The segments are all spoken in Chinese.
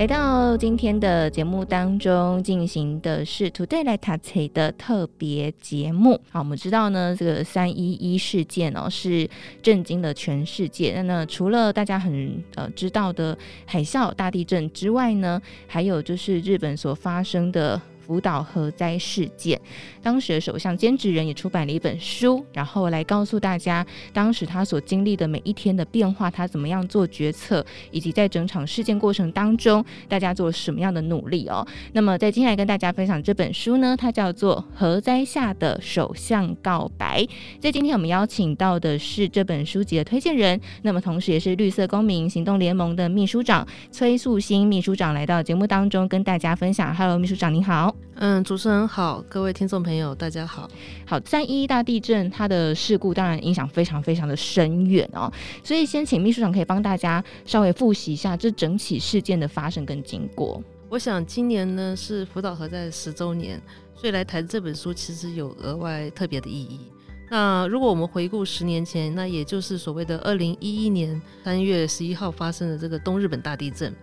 来到今天的节目当中，进行的是 Today 来读册的特别节目。好，我们知道呢，这个三一一事件哦，是震惊了全世界。那那除了大家很呃知道的海啸、大地震之外呢，还有就是日本所发生的。福岛核灾事件，当时的首相兼职人也出版了一本书，然后来告诉大家当时他所经历的每一天的变化，他怎么样做决策，以及在整场事件过程当中，大家做了什么样的努力哦。那么在接下来跟大家分享这本书呢，它叫做《核灾下的首相告白》。在今天我们邀请到的是这本书籍的推荐人，那么同时也是绿色公民行动联盟的秘书长崔素馨秘书长来到节目当中跟大家分享。Hello，秘书长您好。嗯，主持人好，各位听众朋友，大家好。好，三一一大地震，它的事故当然影响非常非常的深远哦，所以先请秘书长可以帮大家稍微复习一下这整起事件的发生跟经过。我想今年呢是福岛核灾十周年，所以来谈这本书其实有额外特别的意义。那如果我们回顾十年前，那也就是所谓的二零一一年三月十一号发生的这个东日本大地震。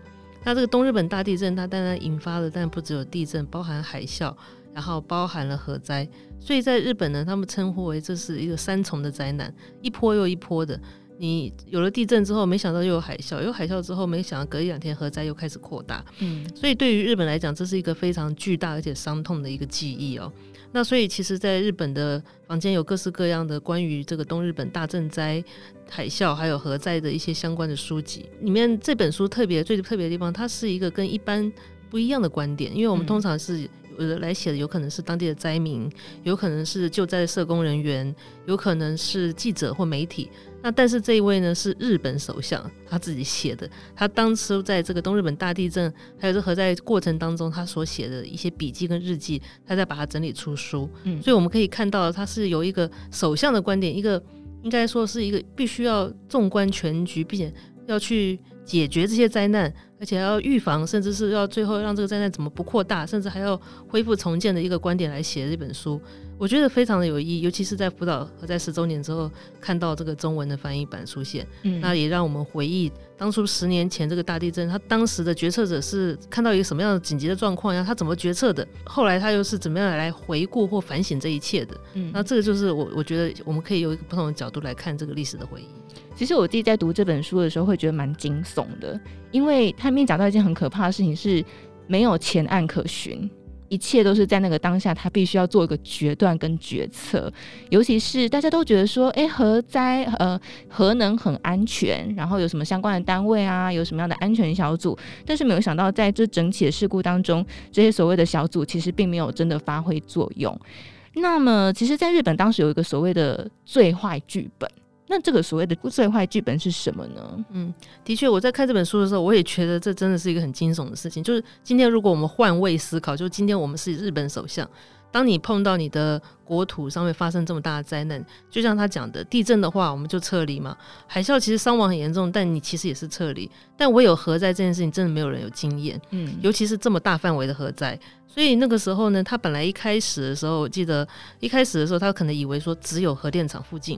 那这个东日本大地震，它当然引发了，但不只有地震，包含海啸，然后包含了核灾。所以在日本呢，他们称呼为这是一个三重的灾难，一波又一波的。你有了地震之后，没想到又有海啸，有海啸之后，没想到隔一两天核灾又开始扩大。嗯，所以对于日本来讲，这是一个非常巨大而且伤痛的一个记忆哦。那所以其实，在日本的房间有各式各样的关于这个东日本大震灾、海啸还有核灾的一些相关的书籍。里面这本书特别最特别的地方，它是一个跟一般不一样的观点，因为我们通常是有的来写的，有可能是当地的灾民，有可能是救灾的社工人员，有可能是记者或媒体。那但是这一位呢，是日本首相他自己写的，他当初在这个东日本大地震还有这核灾过程当中，他所写的一些笔记跟日记，他再把它整理出书。嗯，所以我们可以看到，他是有一个首相的观点，一个应该说是一个必须要纵观全局，并且要去解决这些灾难，而且要预防，甚至是要最后让这个灾难怎么不扩大，甚至还要恢复重建的一个观点来写这本书。我觉得非常的有意义，尤其是在福岛和在十周年之后，看到这个中文的翻译版出现，嗯，那也让我们回忆当初十年前这个大地震，他当时的决策者是看到一个什么样的紧急的状况呀？他怎么决策的？后来他又是怎么样来回顾或反省这一切的？嗯，那这个就是我我觉得我们可以有一个不同的角度来看这个历史的回忆。其实我自己在读这本书的时候，会觉得蛮惊悚的，因为他里面讲到一件很可怕的事情，是没有前案可循。一切都是在那个当下，他必须要做一个决断跟决策。尤其是大家都觉得说，哎、欸，核灾呃核能很安全，然后有什么相关的单位啊，有什么样的安全小组，但是没有想到在这整起的事故当中，这些所谓的小组其实并没有真的发挥作用。那么，其实在日本当时有一个所谓的最坏剧本。那这个所谓的最坏剧本是什么呢？嗯，的确，我在看这本书的时候，我也觉得这真的是一个很惊悚的事情。就是今天，如果我们换位思考，就今天我们是日本首相，当你碰到你的国土上面发生这么大的灾难，就像他讲的，地震的话，我们就撤离嘛；海啸其实伤亡很严重，但你其实也是撤离。但唯有核灾这件事情，真的没有人有经验，嗯，尤其是这么大范围的核灾。所以那个时候呢，他本来一开始的时候，我记得一开始的时候，他可能以为说只有核电厂附近。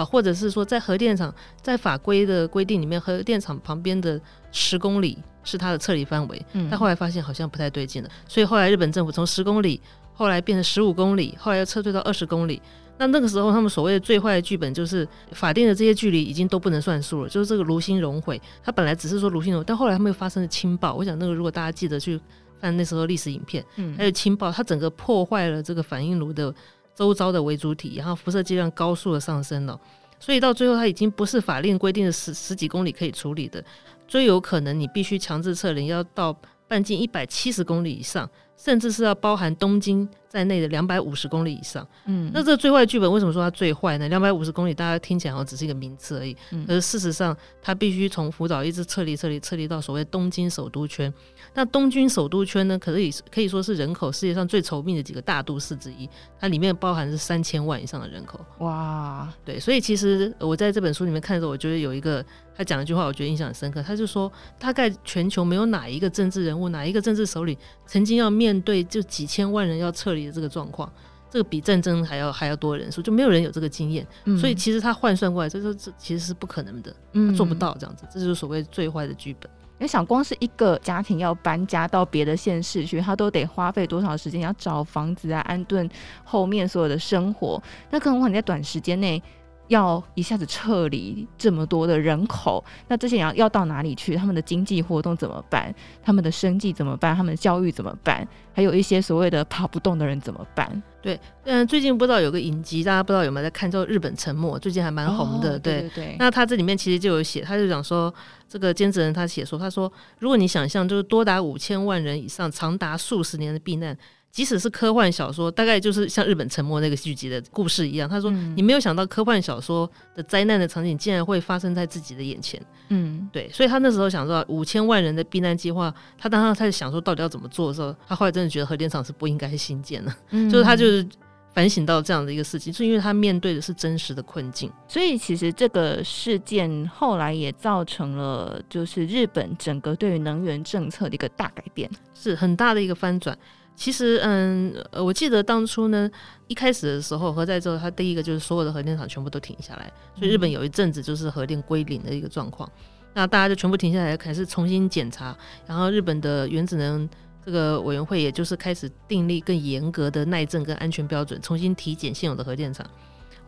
好，或者是说，在核电厂，在法规的规定里面，核电厂旁边的十公里是它的撤离范围。嗯，但后来发现好像不太对劲了，所以后来日本政府从十公里，后来变成十五公里，后来又撤退到二十公里。那那个时候，他们所谓的最坏的剧本就是法定的这些距离已经都不能算数了，就是这个炉心熔毁。它本来只是说炉心熔，但后来他们又发生了氢爆。我想那个如果大家记得去看那时候历史影片，嗯，还有氢爆，它整个破坏了这个反应炉的。周遭的为主体，然后辐射剂量高速的上升了，所以到最后它已经不是法令规定的十十几公里可以处理的，最有可能你必须强制撤离，要到半径一百七十公里以上，甚至是要包含东京在内的两百五十公里以上。嗯，那这个最坏的剧本为什么说它最坏呢？两百五十公里，大家听起来好像只是一个名词而已。嗯，可是事实上，它必须从福岛一直撤离、撤离、撤离到所谓东京首都圈。那东京首都圈呢，可以可以说是人口世界上最稠密的几个大都市之一。它里面包含是三千万以上的人口。哇，对，所以其实我在这本书里面看的时候，我觉得有一个他讲了一句话，我觉得印象很深刻。他就说，大概全球没有哪一个政治人物、哪一个政治首领曾经要面对就几千万人要撤离的这个状况，这个比战争还要还要多人数，就没有人有这个经验。嗯、所以其实他换算过来，这说这其实是不可能的，他做不到这样子。这就是所谓最坏的剧本。你想，光是一个家庭要搬家到别的县市去，他都得花费多少时间？要找房子啊，安顿后面所有的生活。那更何况你在短时间内要一下子撤离这么多的人口，那这些人要要到哪里去？他们的经济活动怎么办？他们的生计怎么办？他们的教育怎么办？还有一些所谓的跑不动的人怎么办？对，嗯，最近不知道有个影集，大家不知道有没有在看，叫《日本沉没》，最近还蛮红的。哦、对对对。那他这里面其实就有写，他就讲说，这个兼职人他写说，他说，如果你想象就是多达五千万人以上，长达数十年的避难。即使是科幻小说，大概就是像日本沉没那个剧集的故事一样。他说：“你没有想到科幻小说的灾难的场景竟然会发生在自己的眼前。”嗯，对。所以他那时候想说五千万人的避难计划，他当他在想说到底要怎么做的时候，他后来真的觉得核电厂是不应该新建的。嗯，就是他就是反省到这样的一个事情，是因为他面对的是真实的困境。所以其实这个事件后来也造成了，就是日本整个对于能源政策的一个大改变，是很大的一个翻转。其实，嗯，我记得当初呢，一开始的时候，核灾之后，它第一个就是所有的核电厂全部都停下来，所以日本有一阵子就是核电归零的一个状况。那大家就全部停下来，开始重新检查，然后日本的原子能这个委员会，也就是开始订立更严格的耐震跟安全标准，重新体检现有的核电厂。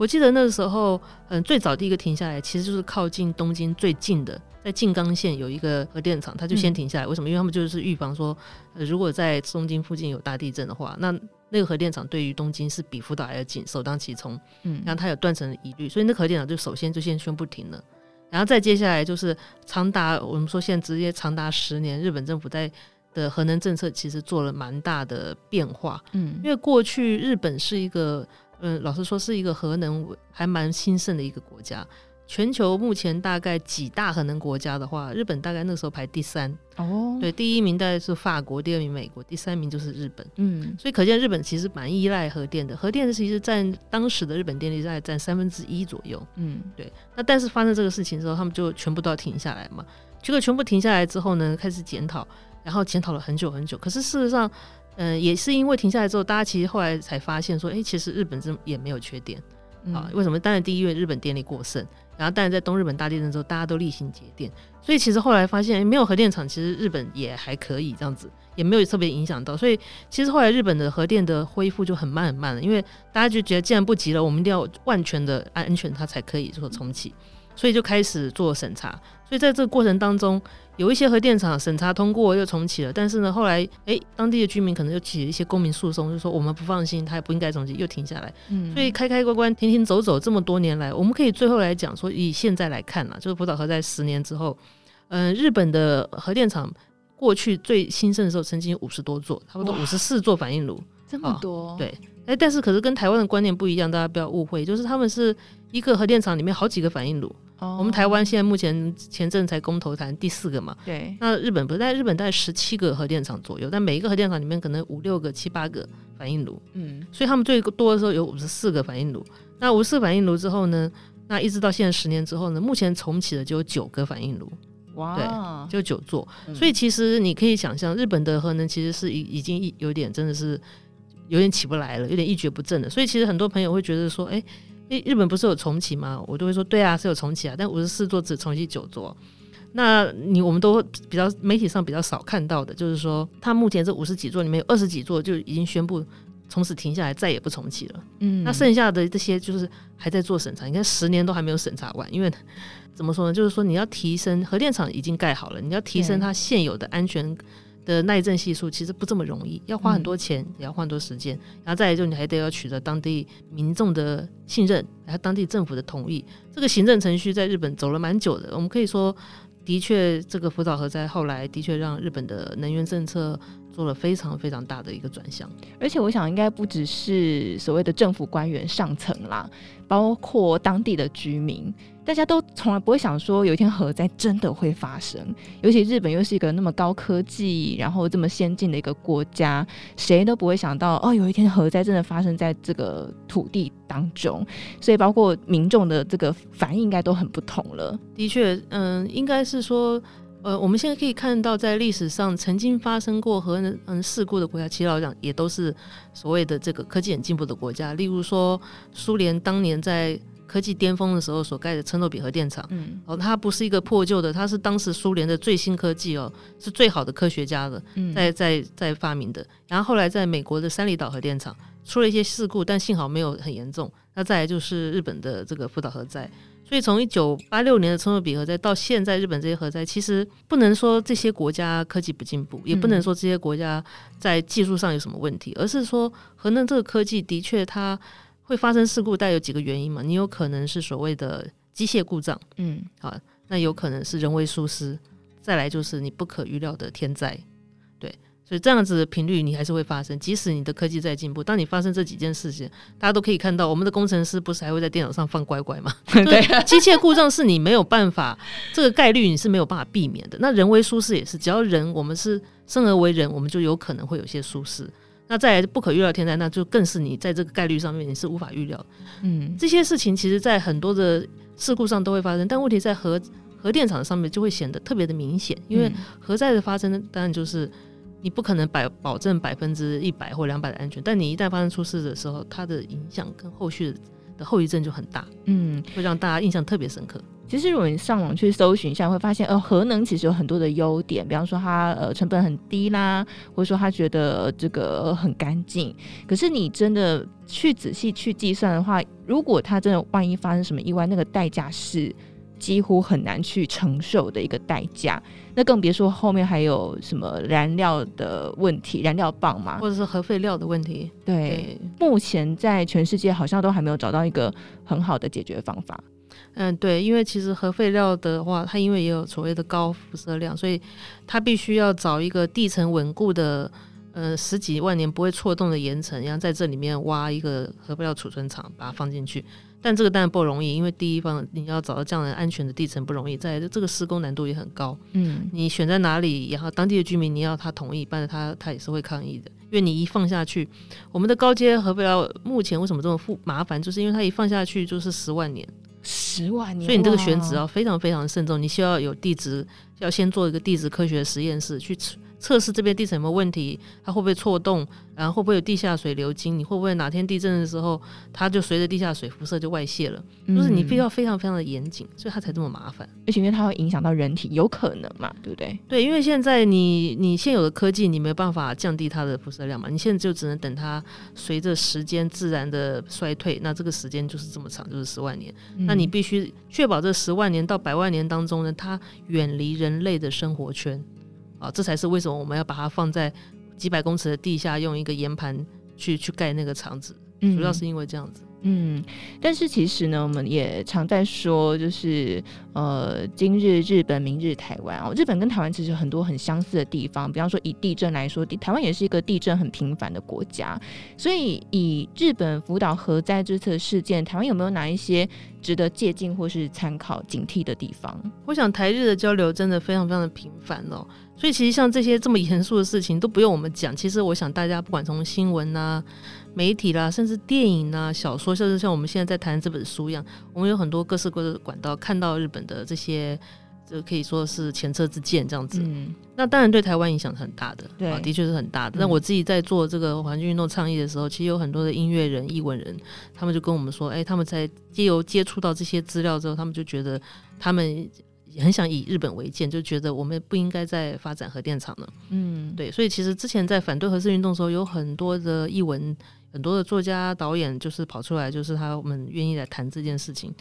我记得那个时候，嗯，最早第一个停下来，其实就是靠近东京最近的。在静冈县有一个核电厂，它就先停下来。为什么？因为他们就是预防说，呃，如果在东京附近有大地震的话，那那个核电厂对于东京是比福岛还要近，首当其冲。嗯，然后它有断层的疑虑，所以那个核电厂就首先就先宣布停了。然后再接下来就是长达我们说现在直接长达十年，日本政府在的核能政策其实做了蛮大的变化。嗯，因为过去日本是一个，嗯，老实说是一个核能还蛮兴盛的一个国家。全球目前大概几大核能国家的话，日本大概那时候排第三哦，对，第一名大概是法国，第二名美国，第三名就是日本。嗯，所以可见日本其实蛮依赖核电的，核电其实占当时的日本电力大概占三分之一左右。嗯，对。那但是发生这个事情之后，他们就全部都要停下来嘛。结果全部停下来之后呢，开始检讨，然后检讨了很久很久。可是事实上，嗯、呃，也是因为停下来之后，大家其实后来才发现说，哎、欸，其实日本这也没有缺电。啊，为什么？当然，第一，因为日本电力过剩，然后当然在东日本大地震之后，大家都例行节电，所以其实后来发现，欸，没有核电厂，其实日本也还可以这样子，也没有特别影响到。所以其实后来日本的核电的恢复就很慢很慢了，因为大家就觉得既然不急了，我们一定要万全的安全，它才可以说重启，所以就开始做审查。所以在这个过程当中，有一些核电厂审查通过又重启了，但是呢，后来哎，当地的居民可能又起了一些公民诉讼，就说我们不放心，他也不应该重启，又停下来。嗯，所以开开关关、停停走走这么多年来，我们可以最后来讲说，以现在来看呢，就是福岛核在十年之后，嗯、呃，日本的核电厂过去最兴盛的时候，曾经有五十多座，差不多五十四座反应炉，这么多、哦。对，哎，但是可是跟台湾的观念不一样，大家不要误会，就是他们是一个核电厂里面好几个反应炉。我们台湾现在目前前阵才公投谈第四个嘛，对。那日本不是在日本大概十七个核电厂左右，但每一个核电厂里面可能五六个、七八个反应炉，嗯。所以他们最多的时候有五十四个反应炉。那五十四反应炉之后呢，那一直到现在十年之后呢，目前重启的就有九个反应炉，哇，对，就九座。所以其实你可以想象，日本的核能其实是已已经有点真的是有点起不来了，有点一蹶不振的。所以其实很多朋友会觉得说，哎。日本不是有重启吗？我都会说对啊，是有重启啊，但五十四座只重启九座。那你我们都比较媒体上比较少看到的，就是说，它目前这五十几座里面有二十几座就已经宣布从此停下来，再也不重启了。嗯，那剩下的这些就是还在做审查，你看十年都还没有审查完，因为怎么说呢？就是说你要提升核电厂已经盖好了，你要提升它现有的安全。的耐震系数其实不这么容易，要花很多钱，也要花很多时间，嗯、然后再来就你还得要取得当地民众的信任，然后当地政府的同意。这个行政程序在日本走了蛮久的。我们可以说，的确，这个福岛核灾后来的确让日本的能源政策做了非常非常大的一个转向。而且我想，应该不只是所谓的政府官员上层啦，包括当地的居民。大家都从来不会想说有一天核灾真的会发生，尤其日本又是一个那么高科技，然后这么先进的一个国家，谁都不会想到哦，有一天核灾真的发生在这个土地当中，所以包括民众的这个反应应该都很不同了。的确，嗯，应该是说，呃，我们现在可以看到，在历史上曾经发生过核嗯事故的国家，其实老实讲也都是所谓的这个科技很进步的国家，例如说苏联当年在。科技巅峰的时候所盖的车诺比核电厂，嗯，哦，它不是一个破旧的，它是当时苏联的最新科技哦，是最好的科学家的在在在发明的。然后后来在美国的三里岛核电厂出了一些事故，但幸好没有很严重。那再来就是日本的这个福岛核灾。所以从一九八六年的车诺比核灾到现在日本这些核灾，其实不能说这些国家科技不进步，也不能说这些国家在技术上有什么问题，而是说核能这个科技的确它。会发生事故，带有几个原因嘛？你有可能是所谓的机械故障，嗯，好，那有可能是人为疏失，再来就是你不可预料的天灾，对，所以这样子的频率你还是会发生，即使你的科技在进步，当你发生这几件事情，大家都可以看到，我们的工程师不是还会在电脑上放乖乖吗？对，机械故障是你没有办法，这个概率你是没有办法避免的。那人为舒适也是，只要人，我们是生而为人，我们就有可能会有些舒适。那再来不可预料天灾，那就更是你在这个概率上面你是无法预料的。嗯，这些事情其实，在很多的事故上都会发生，但问题在核核电厂上面就会显得特别的明显，因为核灾的发生，当然就是你不可能百保证百分之一百或两百的安全，但你一旦发生出事的时候，它的影响跟后续的后遗症就很大，嗯，会让大家印象特别深刻。其实，如果你上网去搜寻一下，会发现，呃，核能其实有很多的优点，比方说它呃成本很低啦，或者说它觉得这个很干净。可是你真的去仔细去计算的话，如果它真的万一发生什么意外，那个代价是几乎很难去承受的一个代价。那更别说后面还有什么燃料的问题，燃料棒嘛，或者是核废料的问题。对，对，目前在全世界好像都还没有找到一个很好的解决方法。嗯，对，因为其实核废料的话，它因为也有所谓的高辐射量，所以它必须要找一个地层稳固的，呃，十几万年不会错动的岩层，然后在这里面挖一个核废料储存厂，把它放进去。但这个当然不容易，因为第一方你要找到这样的安全的地层不容易，在这个施工难度也很高。嗯，你选在哪里，然后当地的居民你要他同意，不然他他也是会抗议的。因为你一放下去，我们的高阶核废料目前为什么这么复麻烦，就是因为它一放下去就是十万年。十万年，所以你这个选址要非常非常慎重，你需要有地质，要先做一个地质科学实验室去测测试这边地层有没有问题，它会不会错动。然后会不会有地下水流经？你会不会哪天地震的时候，它就随着地下水辐射就外泄了？嗯、就是你必须要非常非常的严谨，所以它才这么麻烦。而且因为它会影响到人体，有可能嘛，对不对？对，因为现在你你现有的科技，你没有办法降低它的辐射量嘛，你现在就只能等它随着时间自然的衰退，那这个时间就是这么长，就是十万年。嗯、那你必须确保这十万年到百万年当中呢，它远离人类的生活圈啊，这才是为什么我们要把它放在。几百公尺的地下，用一个岩盘去去盖那个厂子，主要是因为这样子。嗯，但是其实呢，我们也常在说，就是呃，今日日本，明日台湾哦。日本跟台湾其实有很多很相似的地方，比方说以地震来说，台湾也是一个地震很频繁的国家。所以以日本福岛核灾这次事件，台湾有没有哪一些值得借鉴或是参考、警惕的地方？我想台日的交流真的非常非常的频繁哦。所以其实像这些这么严肃的事情都不用我们讲，其实我想大家不管从新闻啊。媒体啦，甚至电影啊、小说，甚至像我们现在在谈这本书一样，我们有很多各式各的管道看到日本的这些，这可以说是前车之鉴这样子。嗯，那当然对台湾影响很大的，对，的确是很大的。那、嗯、我自己在做这个环境运动倡议的时候，其实有很多的音乐人、艺文人，他们就跟我们说，哎，他们在借由接触到这些资料之后，他们就觉得他们。也很想以日本为鉴，就觉得我们不应该再发展核电厂了。嗯，对，所以其实之前在反对核试运动的时候，有很多的译文、很多的作家、导演，就是跑出来，就是他们愿意来谈这件事情。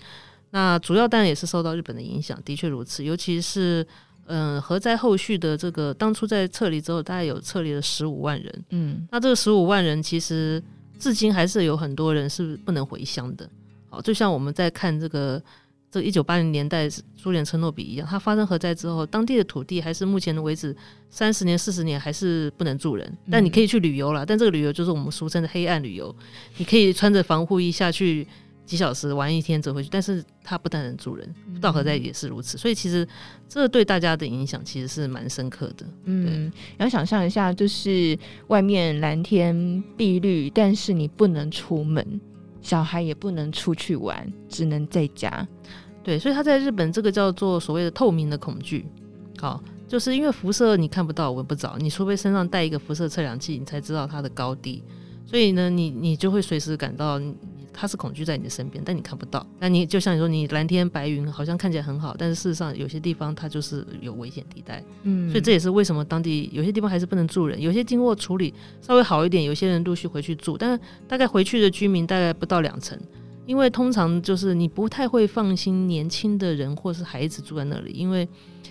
那主要当然也是受到日本的影响，的确如此。尤其是嗯、呃，核灾后续的这个当初在撤离之后，大概有撤离了十五万人。嗯，那这个十五万人其实至今还是有很多人是不能回乡的。好，就像我们在看这个。这一九八零年代苏联车诺比一样，它发生核灾之后，当地的土地还是目前的为止三十年、四十年还是不能住人，但你可以去旅游了。但这个旅游就是我们俗称的黑暗旅游，你可以穿着防护衣下去。几小时玩一天走回去，但是它不但能住人，福岛核灾也是如此，所以其实这对大家的影响其实是蛮深刻的。嗯，然后想象一下，就是外面蓝天碧绿，但是你不能出门，小孩也不能出去玩，只能在家。对，所以他在日本这个叫做所谓的透明的恐惧，好，就是因为辐射你看不到、闻不着，你除非身上带一个辐射测量器，你才知道它的高低，所以呢，你你就会随时感到。它是恐惧在你的身边，但你看不到。那你就像你说，你蓝天白云好像看起来很好，但是事实上有些地方它就是有危险地带。嗯，所以这也是为什么当地有些地方还是不能住人。有些经过处理稍微好一点，有些人陆续回去住，但是大概回去的居民大概不到两成，因为通常就是你不太会放心年轻的人或是孩子住在那里，因为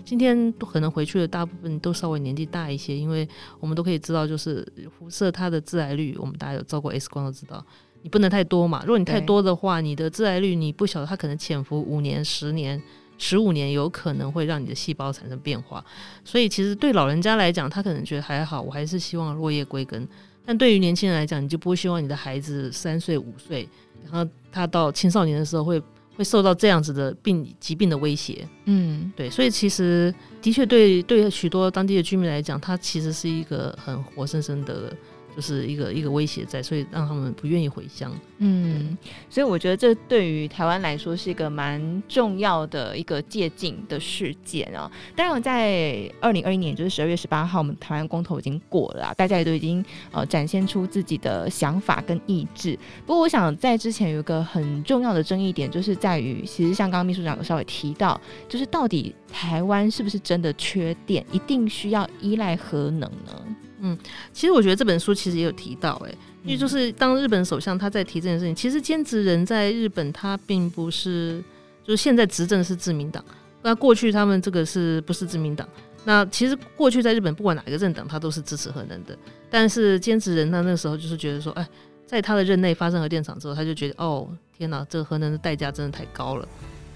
今天可能回去的大部分都稍微年纪大一些，因为我们都可以知道，就是辐射它的致癌率，我们大家有照过 X 光都知道。你不能太多嘛，如果你太多的话，你的致癌率你不晓得，它可能潜伏五年、十年、十五年，有可能会让你的细胞产生变化。所以其实对老人家来讲，他可能觉得还好，我还是希望落叶归根。但对于年轻人来讲，你就不会希望你的孩子三岁、五岁，然后他到青少年的时候会会受到这样子的病疾病的威胁。嗯，对，所以其实的确对对许多当地的居民来讲，它其实是一个很活生生的。就是一个一个威胁在，所以让他们不愿意回乡。嗯，所以我觉得这对于台湾来说是一个蛮重要的一个借镜的事件啊。当然，在二零二一年，就是十二月十八号，我们台湾公投已经过了，大家也都已经呃展现出自己的想法跟意志。不过，我想在之前有一个很重要的争议点，就是在于，其实像刚刚秘书长有稍微提到，就是到底台湾是不是真的缺电，一定需要依赖核能呢？嗯，其实我觉得这本书其实也有提到，哎，因为就是当日本首相他在提这件事情，其实兼职人在日本他并不是，就是现在执政是自民党，那过去他们这个是不是自民党？那其实过去在日本不管哪一个政党，他都是支持核能的，但是兼职人他那时候就是觉得说，哎，在他的任内发生核电厂之后，他就觉得，哦，天哪，这个核能的代价真的太高了。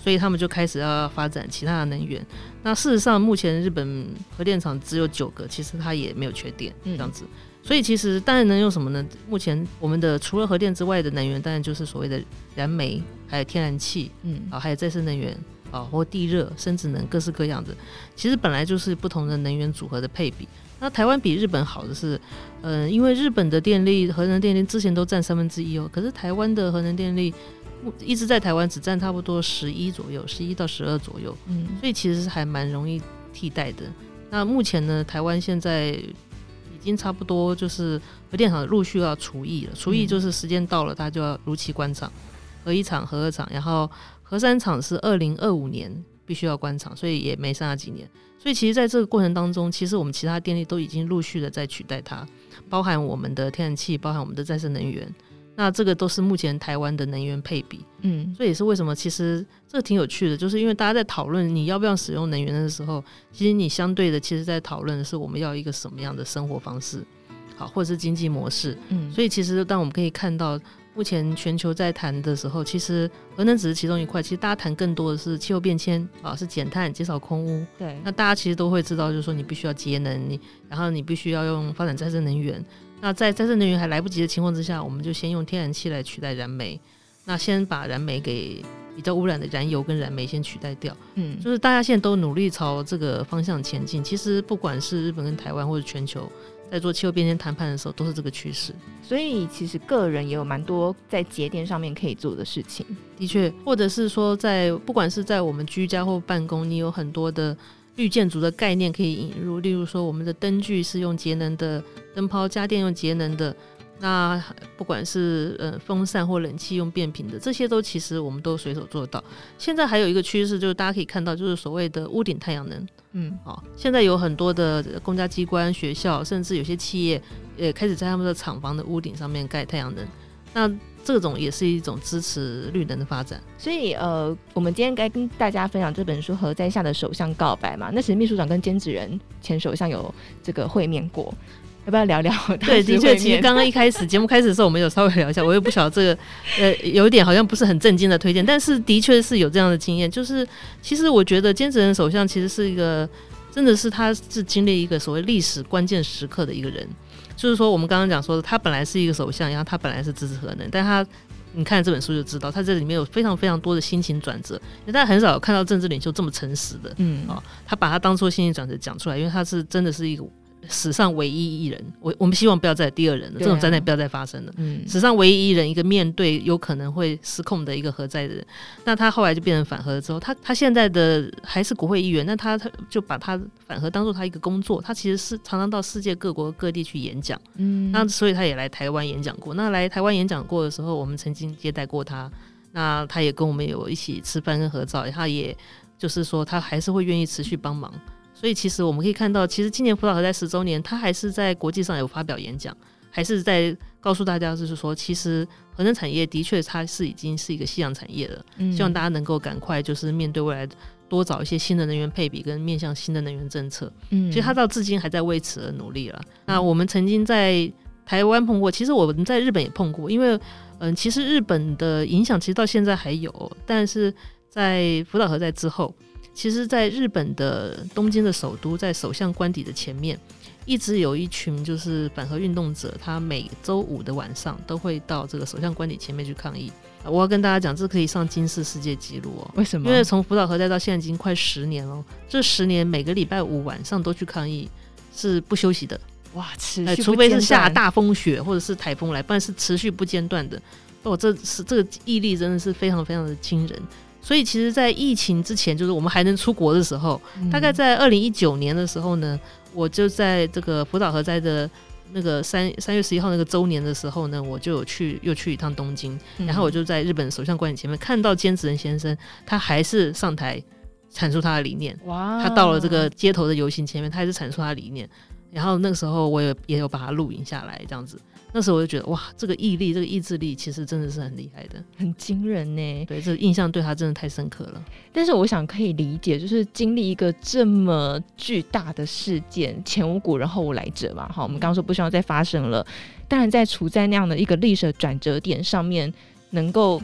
所以他们就开始要发展其他的能源。那事实上，目前日本核电厂只有九个，其实它也没有缺电这样子。所以其实当然能用什么呢？目前我们的除了核电之外的能源，当然就是所谓的燃煤，还有天然气，嗯，啊，还有再生能源啊，或地热、生质能，各式各样的。其实本来就是不同的能源组合的配比。那台湾比日本好的是，嗯，因为日本的电力核能电力之前都占三分之一哦，可是台湾的核能电力。一直在台湾只占差不多十一左右，十一到十二左右，嗯，所以其实是还蛮容易替代的。那目前呢，台湾现在已经差不多就是核电厂陆续要除役了，除役就是时间到了，它就要如期关厂，核一厂、核二厂，然后核三厂是二零二五年必须要关厂，所以也没剩下几年。所以其实在这个过程当中，其实我们其他电力都已经陆续的在取代它，包含我们的天然气，包含我们的再生能源。那这个都是目前台湾的能源配比，嗯，所以也是为什么其实这个挺有趣的，就是因为大家在讨论你要不要使用能源的时候，其实你相对的，其实在讨论的是我们要一个什么样的生活方式，好，或者是经济模式，嗯，所以其实当我们可以看到目前全球在谈的时候，其实核能只是其中一块，其实大家谈更多的是气候变迁啊，是减碳、减少空污，对，那大家其实都会知道，就是说你必须要节能，你然后你必须要用发展再生能源。那在再生能源还来不及的情况之下，我们就先用天然气来取代燃煤。那先把燃煤给比较污染的燃油跟燃煤先取代掉。嗯，就是大家现在都努力朝这个方向前进。其实不管是日本跟台湾或者全球，在做气候变迁谈判的时候，都是这个趋势。所以其实个人也有蛮多在节电上面可以做的事情。的确，或者是说在不管是在我们居家或办公，你有很多的。绿建筑的概念可以引入，例如说我们的灯具是用节能的灯泡，家电用节能的，那不管是呃风扇或冷气用变频的，这些都其实我们都随手做到。现在还有一个趋势，就是大家可以看到，就是所谓的屋顶太阳能。嗯，好，现在有很多的公家机关、学校，甚至有些企业也开始在他们的厂房的屋顶上面盖太阳能。那这种也是一种支持绿能的发展，所以呃，我们今天该跟大家分享这本书《和在下的首相告白》嘛。那其实秘书长跟菅直人前首相有这个会面过，要不要聊聊？对，的确，其实刚刚一开始节目开始的时候，我们有稍微聊一下，我也不晓得这个，呃，有一点好像不是很正经的推荐，但是的确是有这样的经验，就是其实我觉得兼职人首相其实是一个，真的是他是经历一个所谓历史关键时刻的一个人，就是说我们刚刚讲说他本来是一个首相，然后他本来是支持核能，但他。你看这本书就知道，他这里面有非常非常多的心情转折，因为他很少有看到政治领袖这么诚实的，嗯，哦，他把他当做心情转折讲出来，因为他是真的是一个。史上唯一一人，我我们希望不要再第二人了，啊、这种灾难不要再发生了。嗯，史上唯一一人，一个面对有可能会失控的一个核灾的人，那他后来就变成反核了之后，他他现在的还是国会议员，那他他就把他反核当做他一个工作，他其实是常常到世界各国各地去演讲。嗯，那所以他也来台湾演讲过。那来台湾演讲过的时候，我们曾经接待过他，那他也跟我们有一起吃饭跟合照，他也就是说他还是会愿意持续帮忙。所以其实我们可以看到，其实今年福岛核灾十周年，他还是在国际上有发表演讲，还是在告诉大家，就是说，其实核能产业的确它是已经是一个夕阳产业了。嗯，希望大家能够赶快就是面对未来，多找一些新的能源配比跟面向新的能源政策。嗯，其实他到至今还在为此而努力了。那我们曾经在台湾碰过，其实我们在日本也碰过，因为嗯，其实日本的影响其实到现在还有，但是在福岛核灾之后。其实，在日本的东京的首都，在首相官邸的前面，一直有一群就是反核运动者，他每周五的晚上都会到这个首相官邸前面去抗议。我要跟大家讲，这可以上金氏世界纪录哦。为什么？因为从福岛核灾到现在已经快十年了，这十年每个礼拜五晚上都去抗议，是不休息的。哇，持续，除非是下大风雪或者是台风来，不然是持续不间断的。哦，这是这个毅力真的是非常非常的惊人。所以，其实，在疫情之前，就是我们还能出国的时候，嗯、大概在二零一九年的时候呢，我就在这个福岛核灾的那个三三月十一号那个周年的时候呢，我就有去又去一趟东京，嗯、然后我就在日本首相官邸前面看到菅直人先生，他还是上台阐述他的理念。哇！他到了这个街头的游行前面，他还是阐述他的理念。然后那个时候，我也也有把它录影下来，这样子。那时候我就觉得哇，这个毅力，这个意志力，其实真的是很厉害的，很惊人呢。对，这个印象对他真的太深刻了。但是我想可以理解，就是经历一个这么巨大的事件，前无古人后无来者嘛。哈，我们刚刚说不希望再发生了。当然，在处在那样的一个历史转折点上面，能够。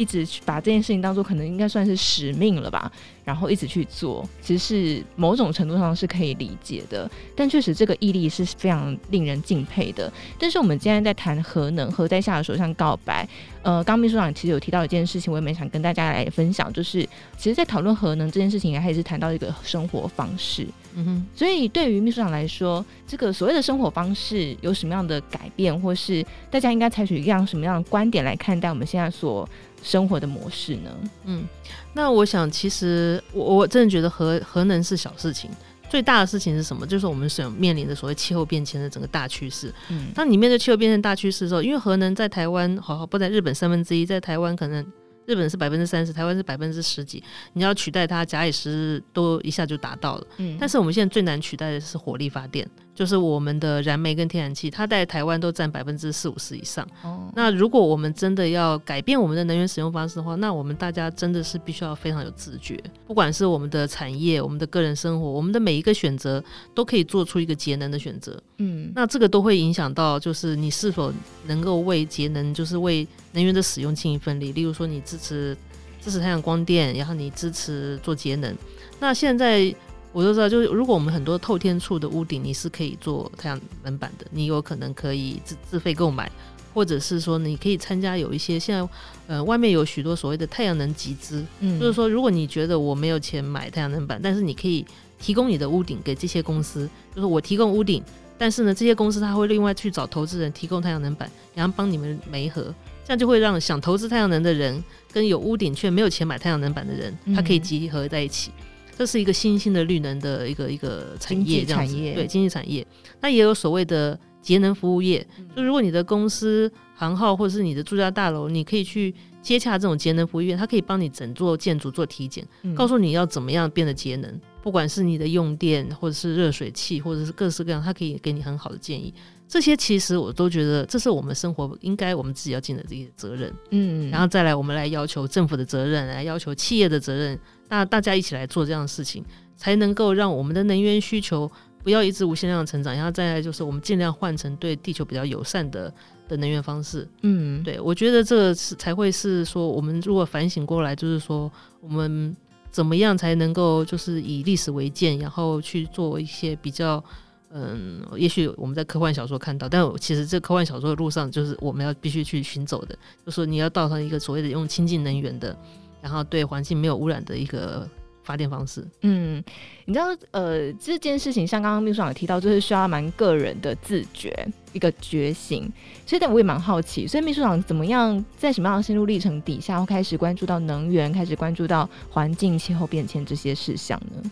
一直去把这件事情当做可能应该算是使命了吧，然后一直去做，其实是某种程度上是可以理解的。但确实这个毅力是非常令人敬佩的。但是我们今天在谈核能，核在下的首相告白。呃，刚秘书长其实有提到一件事情，我也没想跟大家来分享，就是其实，在讨论核能这件事情，还是谈到一个生活方式。嗯哼，所以对于秘书长来说，这个所谓的生活方式有什么样的改变，或是大家应该采取一样什么样的观点来看待我们现在所生活的模式呢？嗯，那我想，其实我我真的觉得核核能是小事情，最大的事情是什么？就是我们所面临的所谓气候变迁的整个大趋势。嗯，当你面对气候变迁大趋势的时候，因为核能在台湾，好好不在日本三分之一，在台湾可能。日本是百分之三十，台湾是百分之十几。你要取代它，假以时日都一下就达到了。嗯，但是我们现在最难取代的是火力发电，就是我们的燃煤跟天然气，它在台湾都占百分之四五十以上。哦，那如果我们真的要改变我们的能源使用方式的话，那我们大家真的是必须要非常有自觉，不管是我们的产业、我们的个人生活、我们的每一个选择，都可以做出一个节能的选择。嗯，那这个都会影响到，就是你是否能够为节能，就是为能源的使用尽一份力。例如说，你支持支持太阳光电，然后你支持做节能。那现在我就知道，就是如果我们很多透天处的屋顶，你是可以做太阳能板的，你有可能可以自自费购买，或者是说你可以参加有一些现在呃外面有许多所谓的太阳能集资，嗯，就是说如果你觉得我没有钱买太阳能板，但是你可以提供你的屋顶给这些公司，就是我提供屋顶，但是呢这些公司他会另外去找投资人提供太阳能板，然后帮你们媒合。这样就会让想投资太阳能的人跟有屋顶却没有钱买太阳能板的人，他可以集合在一起。嗯、这是一个新兴的绿能的一个一个产业，这样子。对，经济产业。那也有所谓的节能服务业，就如果你的公司行号或者是你的住家大楼，你可以去接洽这种节能服务业，它可以帮你整座建筑做体检，告诉你要怎么样变得节能，不管是你的用电或者是热水器或者是各式各样，它可以给你很好的建议。这些其实我都觉得，这是我们生活应该我们自己要尽的这些责任，嗯，然后再来我们来要求政府的责任，来要求企业的责任，那大家一起来做这样的事情，才能够让我们的能源需求不要一直无限量的成长，然后再来就是我们尽量换成对地球比较友善的的能源方式。嗯，对，我觉得这个是才会是说，我们如果反省过来，就是说我们怎么样才能够就是以历史为鉴，然后去做一些比较，嗯，也许我们在科幻小说看到，但其实这科幻小说的路上就是我们要必须去寻走的，就是说你要到上一个所谓的用清净能源的，然后对环境没有污染的一个。发电方式，嗯，你知道，呃，这件事情像刚刚秘书长也提到，就是需要蛮个人的自觉，一个觉醒。所以，但我也蛮好奇，所以秘书长怎么样，在什么样的心路历程底下，会开始关注到能源，开始关注到环境、气候变迁这些事项呢？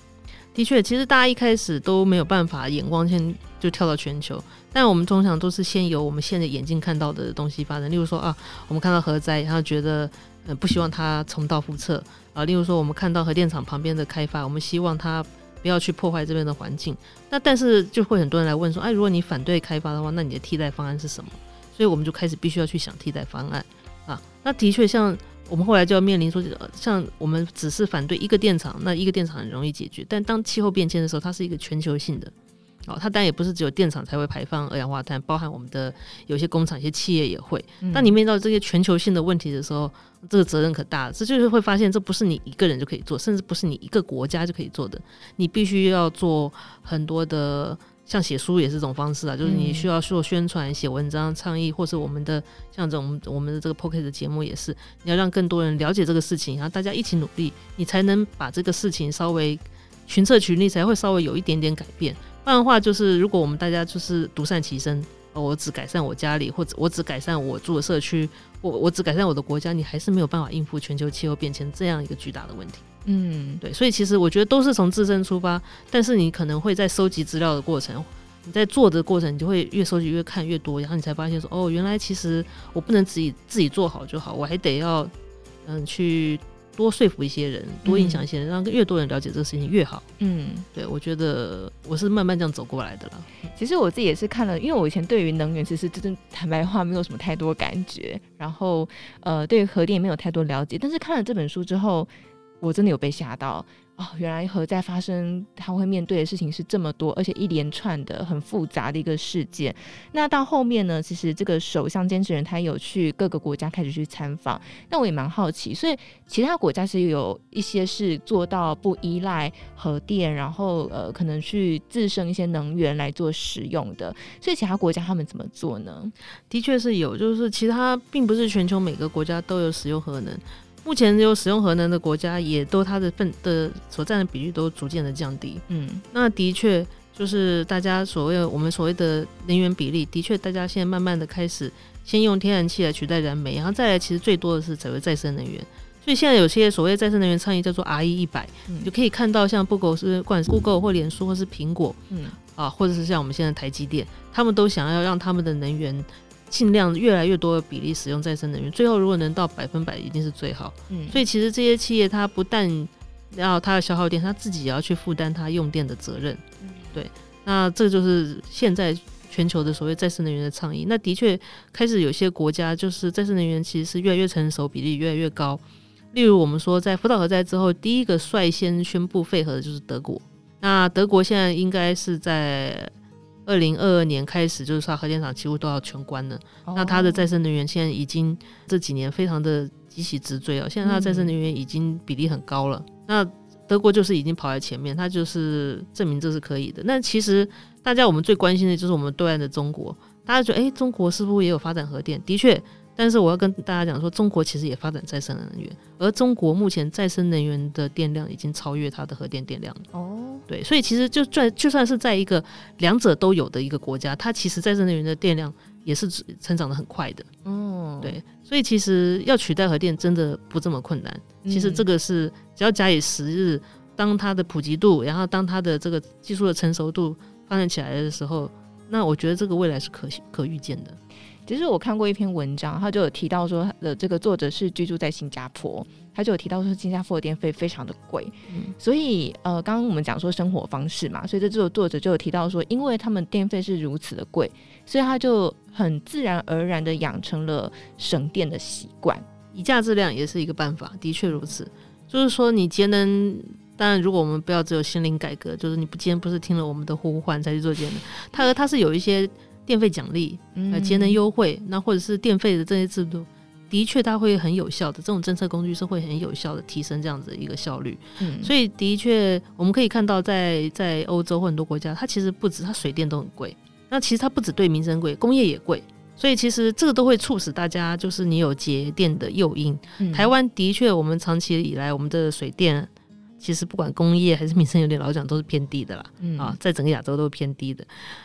的确，其实大家一开始都没有办法眼光先就跳到全球，但我们通常都是先由我们现在眼睛看到的东西发生。例如说啊，我们看到核灾，然后觉得。不希望它重蹈覆辙啊！例如说，我们看到核电厂旁边的开发，我们希望它不要去破坏这边的环境。那但是就会很多人来问说：“哎，如果你反对开发的话，那你的替代方案是什么？”所以我们就开始必须要去想替代方案啊。那的确，像我们后来就要面临说，像我们只是反对一个电厂，那一个电厂很容易解决。但当气候变迁的时候，它是一个全球性的。哦，它当然也不是只有电厂才会排放二氧化碳，包含我们的有些工厂、一些企业也会。当你面对到这些全球性的问题的时候，这个责任可大了。这就是会发现，这不是你一个人就可以做，甚至不是你一个国家就可以做的。你必须要做很多的，像写书也是这种方式啊，就是你需要做宣传、写文章、倡议，或是我们的像这种我们的这个 p o c k e t 的节目也是，你要让更多人了解这个事情，然后大家一起努力，你才能把这个事情稍微群策群力，才会稍微有一点点改变。不然的话，就是如果我们大家就是独善其身，我只改善我家里，或者我只改善我住的社区，我我只改善我的国家，你还是没有办法应付全球气候变迁这样一个巨大的问题。嗯，对，所以其实我觉得都是从自身出发，但是你可能会在收集资料的过程，你在做的过程，你就会越收集越看越多，然后你才发现说，哦，原来其实我不能自己自己做好就好，我还得要嗯去。多说服一些人，多影响一些人，让越多人了解这个事情越好。嗯，对，我觉得我是慢慢这样走过来的了。其实我自己也是看了，因为我以前对于能源其实真的坦白话没有什么太多感觉，然后呃，对于核电也没有太多了解。但是看了这本书之后，我真的有被吓到。哦，原来核在发生，他会面对的事情是这么多，而且一连串的很复杂的一个事件。那到后面呢，其实这个首相兼职人他有去各个国家开始去参访。那我也蛮好奇，所以其他国家是有一些是做到不依赖核电，然后呃可能去自生一些能源来做使用的。所以其他国家他们怎么做呢？的确是有，就是其他并不是全球每个国家都有使用核能。目前有使用核能的国家，也都它的份的所占的比率都逐渐的降低。嗯，那的确就是大家所谓我们所谓的能源比例，的确大家现在慢慢的开始先用天然气来取代燃煤，然后再来其实最多的是所谓再生能源。所以现在有些所谓再生能源倡议叫做 RE 一百，你就可以看到像 Google 是不管是 Google 或脸书或是苹果，嗯啊，或者是像我们现在台积电，他们都想要让他们的能源。尽量越来越多的比例使用再生能源，最后如果能到百分百，一定是最好。嗯，所以其实这些企业它不但要它的消耗电，它自己也要去负担它用电的责任。嗯，对，那这就是现在全球的所谓再生能源的倡议。那的确开始有些国家就是再生能源其实是越来越成熟，比例越来越高。例如我们说在福岛核灾之后，第一个率先宣布废核的就是德国。那德国现在应该是在。二零二二年开始，就是说核电厂几乎都要全关了。Oh. 那它的再生能源现在已经这几年非常的急起直追哦。现在它的再生能源已经比例很高了。嗯。那德国就是已经跑在前面，它就是证明这是可以的。那其实大家我们最关心的就是我们对岸的中国，大家觉得诶，中国是不是也有发展核电？的确。但是我要跟大家讲说，中国其实也发展再生能源，而中国目前再生能源的电量已经超越它的核电电量了。哦，对，所以其实就算就算是在一个两者都有的一个国家，它其实再生能源的电量也是成长的很快的。嗯，对，所以其实要取代核电真的不这么困难。其实这个是只要假以时日，当它的普及度，然后当它的这个技术的成熟度发展起来的时候，那我觉得这个未来是可可预见的。其实我看过一篇文章，他就有提到说，的这个作者是居住在新加坡，他就有提到说，新加坡的电费非常的贵，嗯，所以呃，刚刚我们讲说生活方式嘛，所以这这个作者就有提到说，因为他们电费是如此的贵，所以他就很自然而然的养成了省电的习惯，以价质量也是一个办法，的确如此，就是说你节能当然，如果我们不要只有心灵改革，就是你不今天不是听了我们的呼唤才去做节能，它它是有一些电费奖励、呃节能优惠，那或者是电费的这些制度，的确它会很有效的，这种政策工具是会很有效的提升这样子的一个效率。嗯，所以的确我们可以看到在，在在欧洲或很多国家，它其实不止它水电都很贵，那其实它不止对民生贵，工业也贵。所以其实这个都会促使大家，就是你有节电的诱因。嗯、台湾的确，我们长期以来，我们的水电其实不管工业还是民生有点，老讲都是偏低的啦。嗯、啊，在整个亚洲都是偏低的。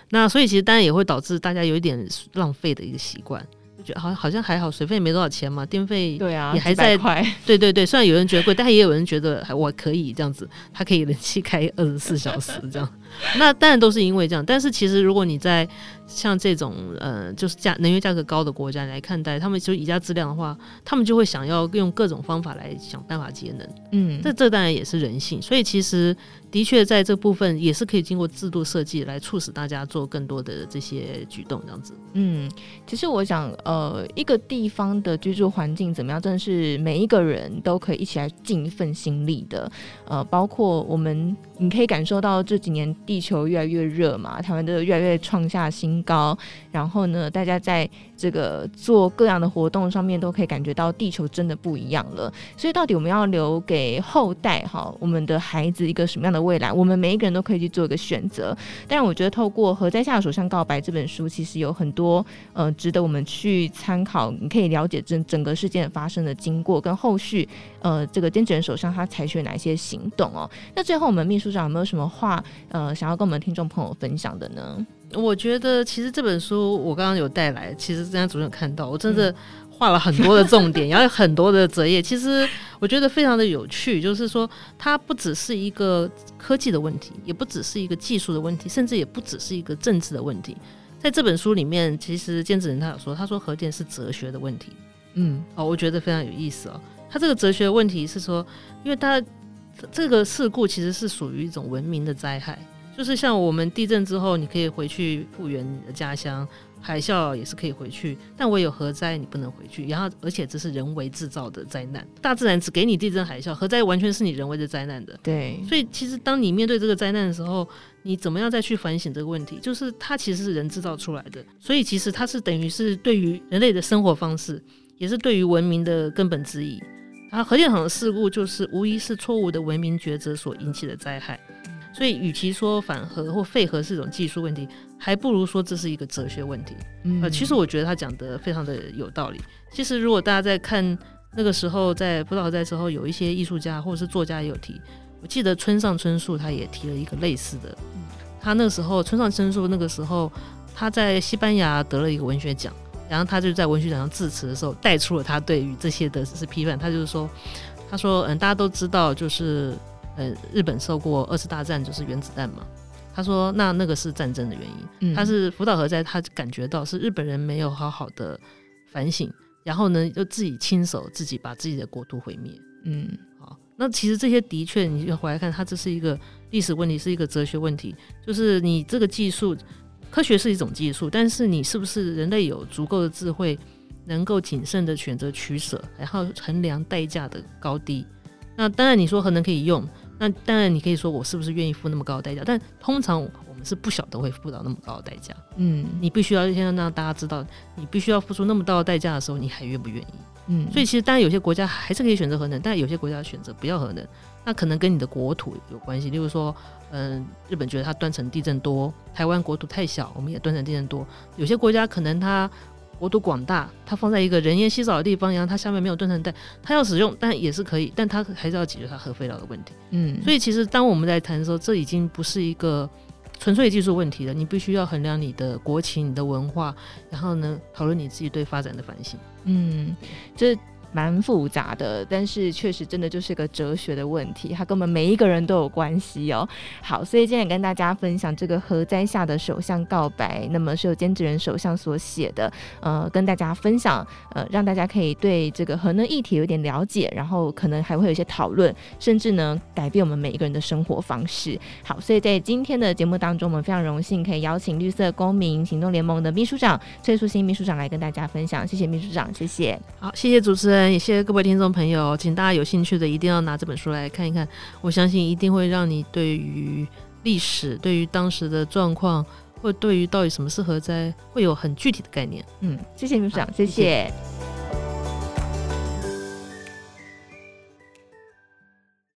那所以其实当然也会导致大家有一点浪费的一个习惯。觉得好像好像还好，水费没多少钱嘛，电费对啊也还在块。对对对，虽然有人觉得贵，但也有人觉得还我可以这样子，它可以冷气开二十四小时这样。那当然都是因为这样，但是其实如果你在像这种呃，就是价能源价格高的国家来看待，他们就以价质量的话，他们就会想要用各种方法来想办法节能。嗯，这这当然也是人性，所以其实的确在这部分也是可以经过制度设计来促使大家做更多的这些举动，这样子。嗯，其实我想，呃，一个地方的居住环境怎么样，真的是每一个人都可以一起来尽一份心力的。呃，包括我们，你可以感受到这几年地球越来越热嘛，台湾的越来越创下新高，然后呢，大家在这个做各样的活动上面都可以感觉到地球真的不一样了。所以，到底我们要留给后代哈，我们的孩子一个什么样的未来？我们每一个人都可以去做一个选择。但是，我觉得透过《核灾下的首相告白》这本书，其实有很多呃值得我们去参考。你可以了解整整个事件发生的经过跟后续呃这个菅义伟首相他采取哪一些行动哦。那最后，我们秘书长有没有什么话呃想要跟我们听众朋友分享的呢？我觉得其实这本书我刚刚有带来，其实人家主任有看到，我真的画了很多的重点，然后有很多的折页。其实我觉得非常的有趣，就是说它不只是一个科技的问题，也不只是一个技术的问题，甚至也不只是一个政治的问题。在这本书里面，其实兼职人他有说，他说核电是哲学的问题。嗯，哦，我觉得非常有意思哦。他这个哲学的问题是说，因为他这个事故其实是属于一种文明的灾害。就是像我们地震之后，你可以回去复原你的家乡；海啸也是可以回去，但唯有核灾你不能回去。然后，而且这是人为制造的灾难，大自然只给你地震海啸，核灾完全是你人为的灾难的。对，所以其实当你面对这个灾难的时候，你怎么样再去反省这个问题？就是它其实是人制造出来的，所以其实它是等于是对于人类的生活方式，也是对于文明的根本之一。然后核电厂的事故就是无疑是错误的文明抉择所引起的灾害。所以，与其说反核或废核是一种技术问题，还不如说这是一个哲学问题。嗯，呃，其实我觉得他讲的非常的有道理。其实，如果大家在看那个时候，在福岛核灾的时候，有一些艺术家或者是作家也有提。我记得村上春树他也提了一个类似的。他那个时候，村上春树那个时候他在西班牙得了一个文学奖，然后他就在文学奖上致辞的时候带出了他对于这些的是批判。他就是说，他说，嗯，大家都知道，就是。呃，日本受过二次大战，就是原子弹嘛。他说，那那个是战争的原因。嗯、他是福岛核灾，他感觉到是日本人没有好好的反省，然后呢，又自己亲手自己把自己的国土毁灭。嗯，好，那其实这些的确，你回来看，它这是一个历史问题，是一个哲学问题。就是你这个技术，科学是一种技术，但是你是不是人类有足够的智慧，能够谨慎的选择取舍，然后衡量代价的高低？那当然，你说核能可以用。那当然，你可以说我是不是愿意付那么高的代价？但通常我们是不晓得会付到那么高的代价。嗯，你必须要先让大家知道，你必须要付出那么大的代价的时候，你还愿不愿意？嗯，所以其实当然有些国家还是可以选择核能，但有些国家选择不要核能，那可能跟你的国土有关系。例如说，嗯、呃，日本觉得它断层地震多，台湾国土太小，我们也断层地震多。有些国家可能它。国土广大，它放在一个人烟稀少的地方，然后它下面没有断层带，它要使用，但也是可以，但它还是要解决它核废料的问题。嗯，所以其实当我们在谈的时候，这已经不是一个纯粹技术问题了，你必须要衡量你的国情、你的文化，然后呢，讨论你自己对发展的反省。嗯，这。蛮复杂的，但是确实真的就是个哲学的问题，它跟我们每一个人都有关系哦。好，所以今天也跟大家分享这个核灾下的首相告白，那么是由兼职人首相所写的，呃，跟大家分享，呃，让大家可以对这个核能议题有点了解，然后可能还会有一些讨论，甚至呢改变我们每一个人的生活方式。好，所以在今天的节目当中，我们非常荣幸可以邀请绿色公民行动联盟的秘书长崔素馨秘书长来跟大家分享。谢谢秘书长，谢谢。好，谢谢主持人。人，也谢谢各位听众朋友，请大家有兴趣的一定要拿这本书来看一看，我相信一定会让你对于历史、对于当时的状况，或对于到底什么是核灾，会有很具体的概念。嗯，谢谢秘书长，谢谢。谢谢